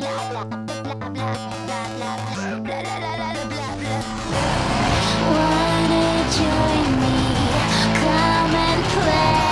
Wanna join me? Come and play,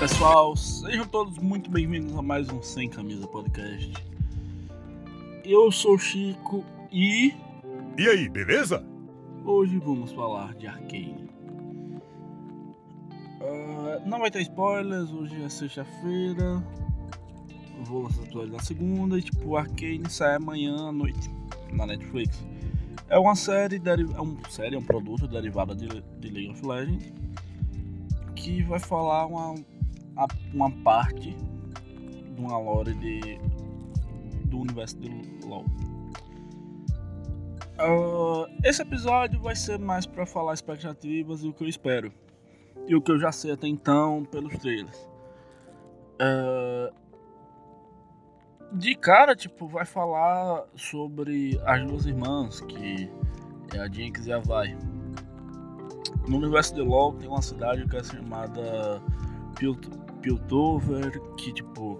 pessoal, sejam todos muito bem-vindos a mais um Sem Camisa Podcast. Eu sou o Chico e E aí, beleza? hoje vamos falar de Arcane. Ah, não vai ter spoilers, hoje é sexta-feira. Vou lançar o episódio na segunda e tipo, Arcane sai amanhã à noite na Netflix. É uma série, é um série, é um produto derivado de, de League of Legends que vai falar uma, uma parte de uma lore de, do universo de LoL. Ah, esse episódio vai ser mais pra falar expectativas e o que eu espero. E o que eu já sei até então pelos trailers. Ah, de cara, tipo, vai falar sobre as duas irmãs, que é a Jinx e a Vi. No universo de LoL tem uma cidade que é chamada Pilt- Piltover, que tipo,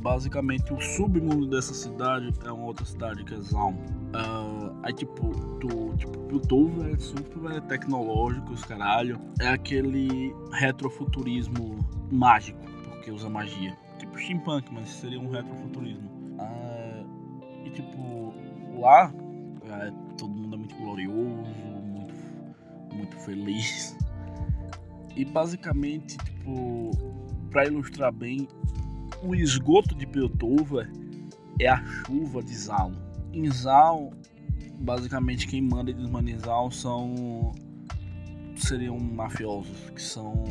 basicamente o submundo dessa cidade é uma outra cidade que é Zaun. Ah, aí tipo, tu, tipo, Piltover é super tecnológico, os caralho. É aquele retrofuturismo mágico, porque usa magia. Tipo steampunk, mas seria um retrofuturismo. Ah, e tipo, lá é, todo mundo é muito glorioso, muito, muito feliz. E basicamente, tipo, pra ilustrar bem, o esgoto de Piltover é a chuva de Zaun. Em Zaun, basicamente quem manda e desmanda em Zaun são seriam mafiosos, que são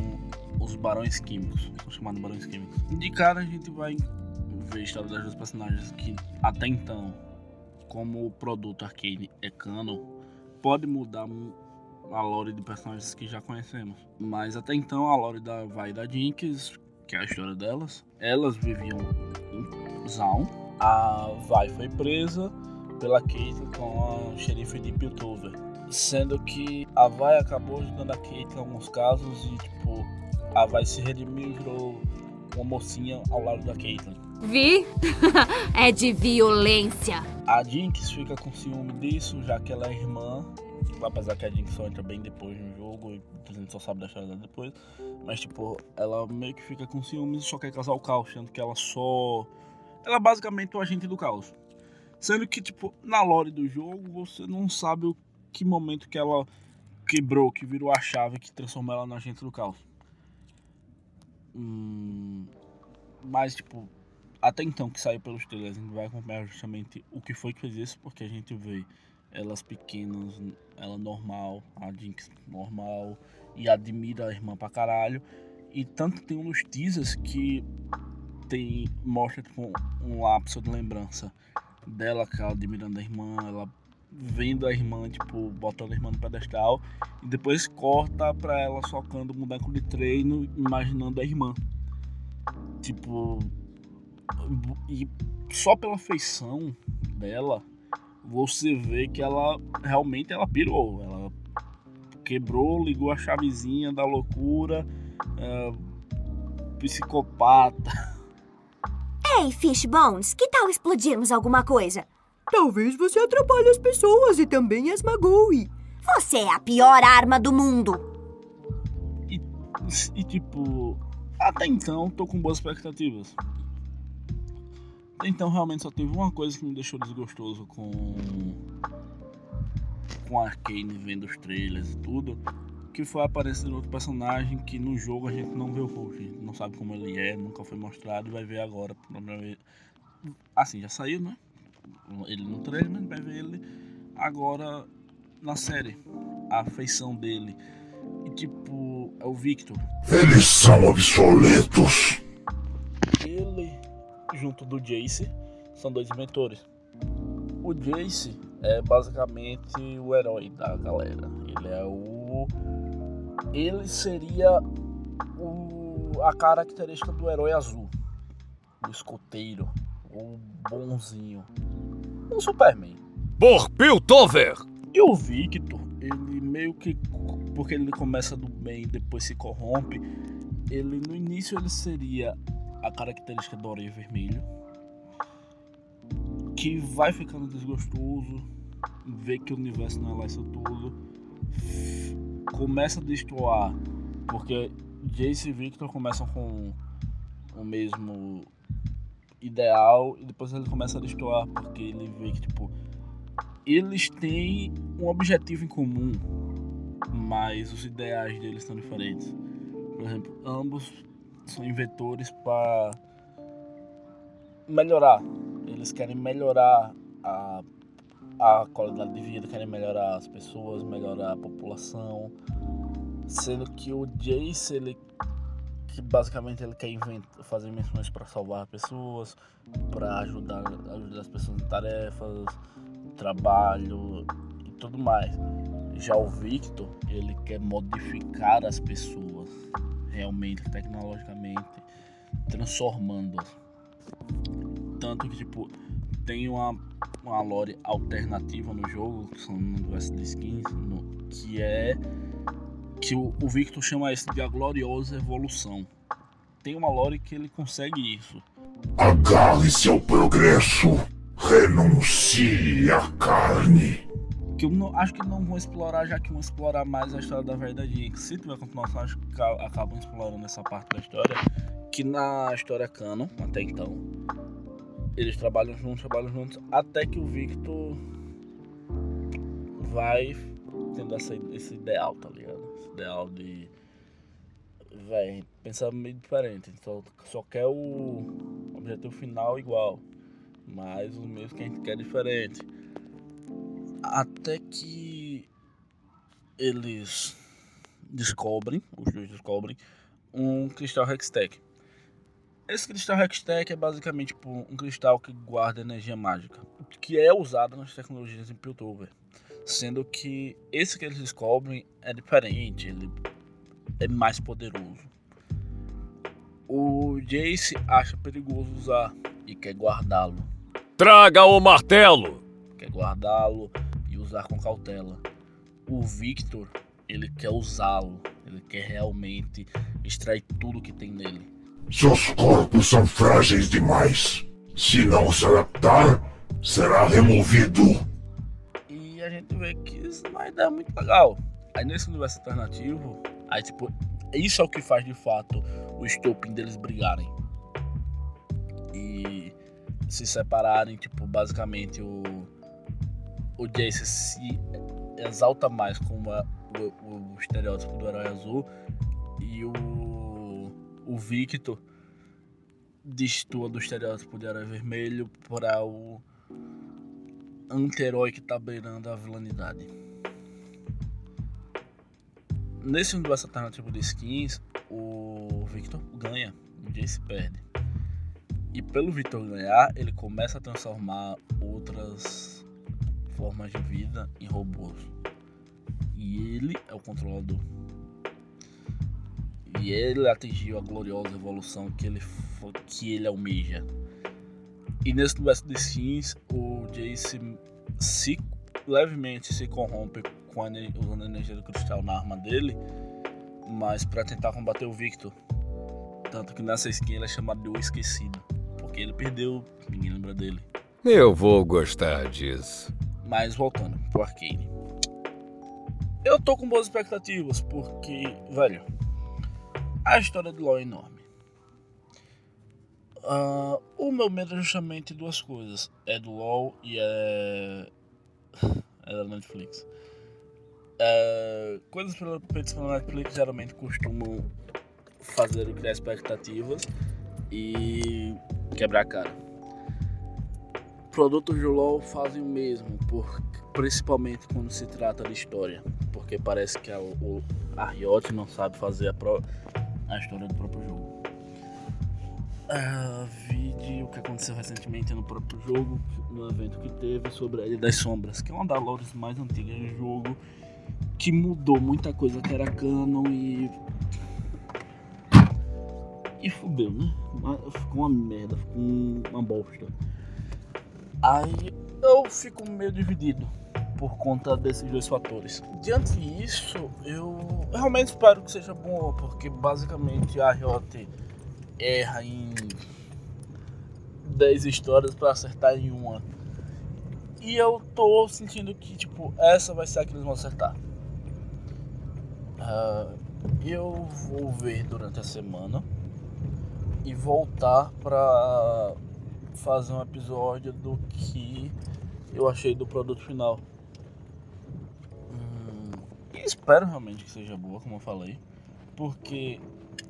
os barões químicos, são chamados barões químicos. De cara a gente vai ver a história das duas personagens que até então, como o produto Arcane é canon, pode mudar mu- a lore de personagens que já conhecemos. Mas até então a lore da Vai da Jinx, que é a história delas, elas viviam em Zaun. A Vai foi presa pela Caitlyn com a xerife de Piltover. Sendo que a Vai acabou ajudando a Caitlyn em alguns casos e tipo, a Vai se redimiu e virou uma mocinha ao lado da Caitlyn. Vi? é de violência. A Jinx fica com ciúme disso, já que ela é irmã. Apesar que a Jinx só entra bem depois no jogo e a gente só sabe da história depois. Mas, tipo, ela meio que fica com ciúmes e só quer causar o caos, sendo que ela só. Ela é basicamente o agente do caos. Sendo que, tipo, na lore do jogo, você não sabe o que momento que ela quebrou, que virou a chave que transformou ela no agente do caos. Hum, mas, tipo, até então que saiu pelos trailers, a gente vai acompanhar justamente o que foi que fez isso, porque a gente vê elas pequenas, ela normal, a Jinx normal, e admira a irmã pra caralho. E tanto tem um nos teasers que tem, mostra tipo, um lapso de lembrança dela, que ela admirando a irmã, ela vendo a irmã, tipo, botando a irmã no pedestal, e depois corta pra ela socando o boneco de treino, imaginando a irmã. Tipo, e só pela feição dela, você vê que ela realmente ela pirou. Ela quebrou, ligou a chavezinha da loucura, é, psicopata. Ei, Fishbones, que tal explodirmos alguma coisa? Talvez você atrapalhe as pessoas e também as magoe. Você é a pior arma do mundo. E, e tipo, até então tô com boas expectativas. Então realmente só teve uma coisa que me deixou desgostoso com. com a Arcane vendo os trailers e tudo. Que foi a aparência de outro personagem que no jogo a gente não vê o rosto, a gente não sabe como ele é, nunca foi mostrado e vai ver agora. Assim, já saiu, né? Ele no trailer, mas vai ver ele agora na série. A feição dele. E tipo, é o Victor. Eles são obsoletos. Ele, junto do Jace, são dois mentores. O Jace é basicamente o herói da galera. Ele é o. Ele seria o. a característica do herói azul, o escoteiro, o bonzinho, o Superman. Por Piltover! E o Victor, ele meio que. Porque ele começa do bem e depois se corrompe. Ele no início ele seria a característica do Areia Vermelho. Que vai ficando desgostoso. Vê que o universo não é lá isso tudo. Começa a destoar. Porque Jace e Victor começam com o mesmo ideal. E depois ele começa a destoar. Porque ele vê que tipo eles têm um objetivo em comum, mas os ideais deles são diferentes. Por exemplo, ambos são inventores para melhorar. Eles querem melhorar a, a qualidade de vida, querem melhorar as pessoas, melhorar a população. Sendo que o Jace, ele que basicamente ele quer inventar, fazer invenções para salvar pessoas, para ajudar, ajudar as pessoas em tarefas, trabalho e tudo mais. Já o Victor, ele quer modificar as pessoas, realmente, tecnologicamente, transformando-as. Tanto que, tipo, tem uma, uma lore alternativa no jogo, que são no de skins, no, que é que o, o Victor chama isso de a gloriosa evolução. Tem uma lore que ele consegue isso. Agarre-se ao progresso. Renuncie à carne. que eu não, acho que não vão explorar, já que vão explorar mais a história da verdade. Se tiver continuação, acho acabam explorando essa parte da história. Que na história canon, até então, eles trabalham juntos, trabalham juntos, até que o Victor vai tendo essa, esse ideal, tá ligado? Esse ideal de. Véi, pensar meio diferente. Só, só quer o objetivo final igual. Mas os meios que a gente quer é diferente. Até que eles descobrem, os dois descobrem, um cristal Hextech. Esse cristal Hextech é basicamente tipo, um cristal que guarda energia mágica, que é usado nas tecnologias em Piltover. Sendo que esse que eles descobrem é diferente, ele é mais poderoso. O Jace acha perigoso usar e quer guardá-lo Traga o martelo! quer guardá-lo e usar com cautela. O Victor, ele quer usá-lo, ele quer realmente extrair tudo que tem nele. Seus corpos são frágeis demais. Se não se adaptar, será removido. E a gente vê que isso não dar muito legal. Aí nesse universo alternativo, aí tipo, isso é o que faz de fato o estopim deles brigarem. E se separarem, tipo, basicamente o o Jace se exalta mais como a- o, estereótipo do herói azul e o o Victor destoa do estereótipo de herói vermelho para o anti-herói que tá beirando a vilanidade. Nesse universo alternativo de skins, o Victor ganha, o Jace perde. E pelo Victor ganhar, ele começa a transformar outras formas de vida em robôs. E ele é o controlador. E ele atingiu a gloriosa evolução que ele, que ele almeja. E nesse universo de skins, o Jace se levemente se corrompe com a, usando a energia do cristal na arma dele, mas para tentar combater o Victor. Tanto que nessa skin ele é chamado de O Esquecido, porque ele perdeu, ninguém lembra dele. Eu vou gostar disso. Mas voltando pro Arcane. Eu tô com boas expectativas, porque, velho, a história de LoL é enorme. Ah, o meu medo é justamente duas coisas. É do LoL e é. É da Netflix. É, coisas feitas pela Netflix geralmente costumam fazer criar expectativas e quebrar a cara produtos do LoL fazem o mesmo, por, principalmente quando se trata de história, porque parece que a, o, Riot não sabe fazer a, pró- a história do próprio jogo. Ah, vi o que aconteceu recentemente no próprio jogo, no evento que teve sobre a Ilha das Sombras, que é uma das lores mais antigas do jogo, que mudou muita coisa que era canon e E fudeu, né? Ficou uma merda, ficou um- uma bosta. Aí eu fico meio dividido por conta desses dois fatores. Diante disso, eu realmente espero que seja bom, porque basicamente a Riot erra em 10 histórias pra acertar em uma. E eu tô sentindo que, tipo, essa vai ser a que eles vão acertar. Ah, eu vou ver durante a semana e voltar pra fazer um episódio do que eu achei do produto final. Espero realmente que seja boa, como eu falei, porque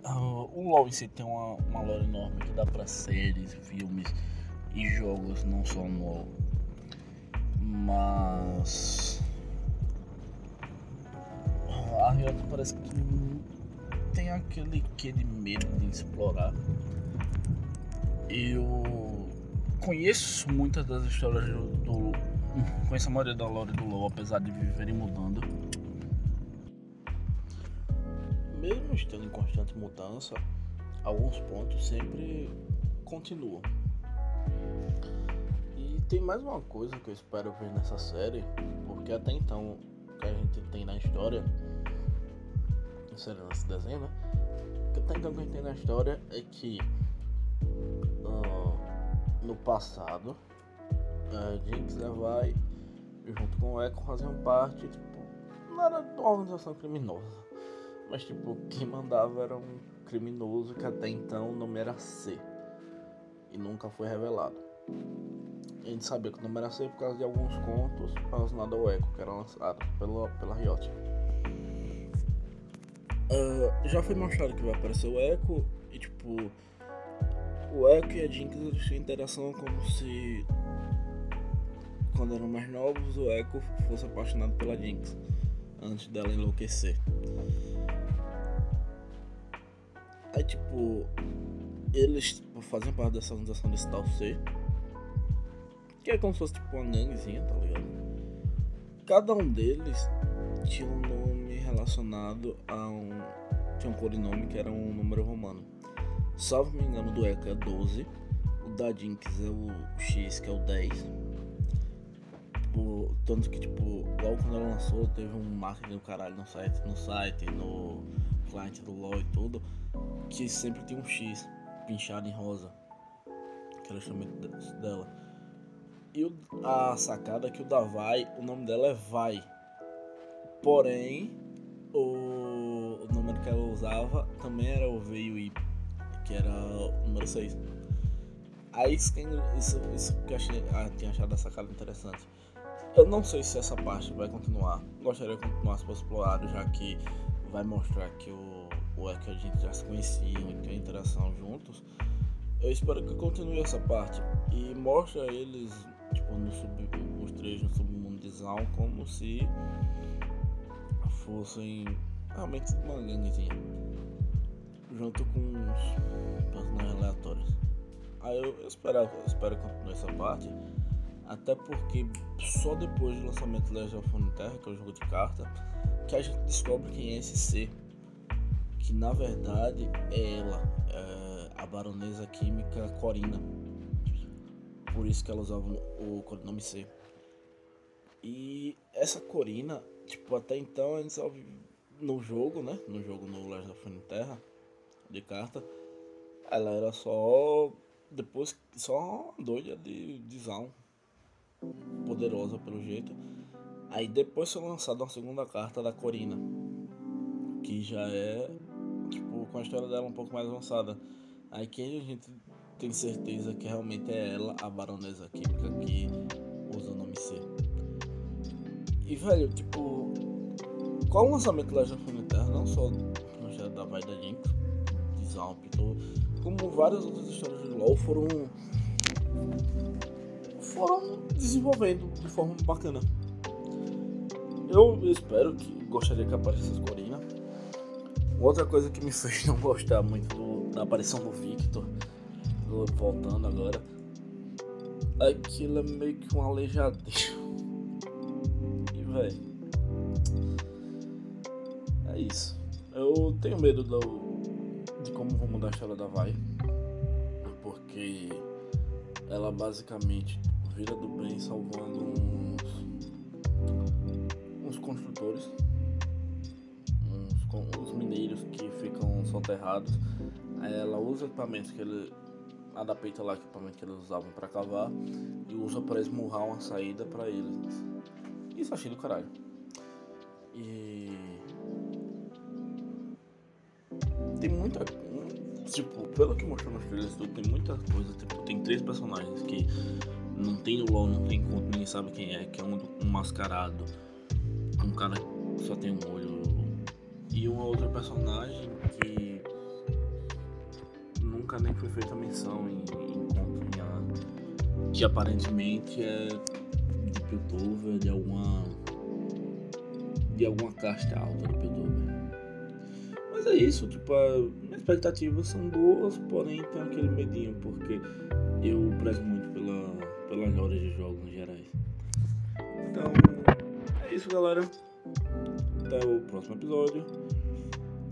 ah, o LoL em si tem uma, uma lore enorme que dá pra séries, filmes e jogos, não só no LoL. Mas a Riot parece que tem aquele quê de medo de explorar. Eu conheço muitas das histórias do, do conheço a maioria da lore do LoL, apesar de viverem mudando. Mesmo estando em constante mudança, alguns pontos sempre continuam. E tem mais uma coisa que eu espero ver nessa série, porque até então o que a gente tem na história, série nesse desenho, né? O que até então que a gente tem na história é que ah, no passado a Jinx Vai junto com o Echo faziam parte, tipo, não era de uma organização criminosa. Mas tipo, quem mandava era um criminoso que até então o nome era C. E nunca foi revelado. A gente sabia que o nome era C por causa de alguns contos relacionados ao Echo, que era lançado pela, pela Riot. Ah, já foi mostrado que vai aparecer o Echo e tipo. O Echo e a Jinx eles interação como se quando eram mais novos o Echo fosse apaixonado pela Jinx antes dela enlouquecer. Aí tipo, eles tipo, faziam parte dessa organização desse tal C. Que é como se fosse tipo uma ganguezinha, tá ligado? Cada um deles tinha um nome relacionado a um. Tinha um codinome que era um número romano. Salvo me engano, do Echo é 12. O da Jinx é o X, que é o 10. Tipo, tanto que, tipo, logo quando ela lançou, teve um marketing do caralho no site, no site, no cliente do LoL e tudo, que sempre tinha um X pinchado em rosa. Que era justamente de- dela. E o- a sacada é que o da Vai, o nome dela é Vai. Porém, o, o número que ela usava também era o V e o I, que era o número 6. Aí isso, que- isso, isso que eu achei, ah, tinha achado essa sacada interessante. Eu não sei se essa parte vai continuar. Gostaria que continuasse para explorado, já que vai mostrar que o, o Echo e a gente já se conheciam e tem interação juntos. Eu espero que continue essa parte e mostre eles, tipo, no sub, os três no Zaun como se fossem realmente uma ganguezinha. Junto com os personagens aleatórios. Aí eu, eu espero, eu espero que continue essa parte. Até porque só depois do lançamento de Legend of Runeterra, que é o jogo de carta, que a gente descobre quem é esse C. Que na verdade é ela, é a baronesa química Corina. Por isso que ela usava o codinome C. E essa Corina, tipo, até então a gente só no jogo, né? No jogo no Legend of Runeterra de carta, ela era só depois só doida de, de poderosa pelo jeito. Aí depois foi lançada uma segunda carta da Corina, que já é tipo com a história dela um pouco mais avançada. Aí quem a gente tem certeza que realmente é ela, a baronesa química que usa o nome C. E velho, tipo, qual o lançamento da Legend Runeterra, não só da Vai da Jinx, de Zamp, como várias outras histórias de LoL foram foram desenvolvendo de forma bacana. Eu espero que gostaria que aparecesse Corina. Outra coisa que me fez não gostar muito do- da aparição do Victor, do- voltando agora, é que ele é meio que um aleijadinho. E velho. É isso. Eu tenho medo do, de como vou mudar a história da Vai. Porque ela basicamente vira do bem salvando uns construtores, uns, uns mineiros que ficam soterrados. Ela usa equipamentos que ele adapta lá equipamento que eles usavam para cavar e usa para esmurrar uma saída para eles. Isso achei do caralho. E tem muita tipo, pelo que mostrou nos trailers tudo, tem muita coisa, tipo, tem três personagens que não tem no LoL, não tem ninguém sabe quem é, que é um, um mascarado, um cara que só tem um olho e uma outra personagem que nunca nem foi feita menção em, em a- que aparentemente é de Piltover, de alguma de alguma casta alta de Piltover. Mas é isso, tipo, a, minhas expectativas são boas, porém tem aquele medinho, porque eu prezo muito pela, pelas horas de jogos em gerais. Então, isso, galera. Até o próximo episódio.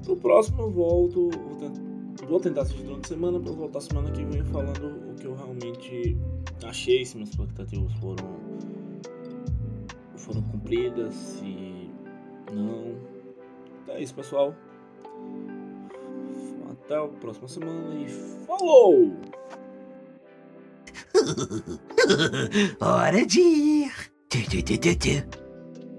No próximo eu volto, vou, vou tentar assistir durante a semana para voltar semana que vem falando o que eu realmente achei, se minhas expectativas foram foram cumpridas, se não. Então é isso, pessoal. Até a próxima semana e falou! Hora de ir.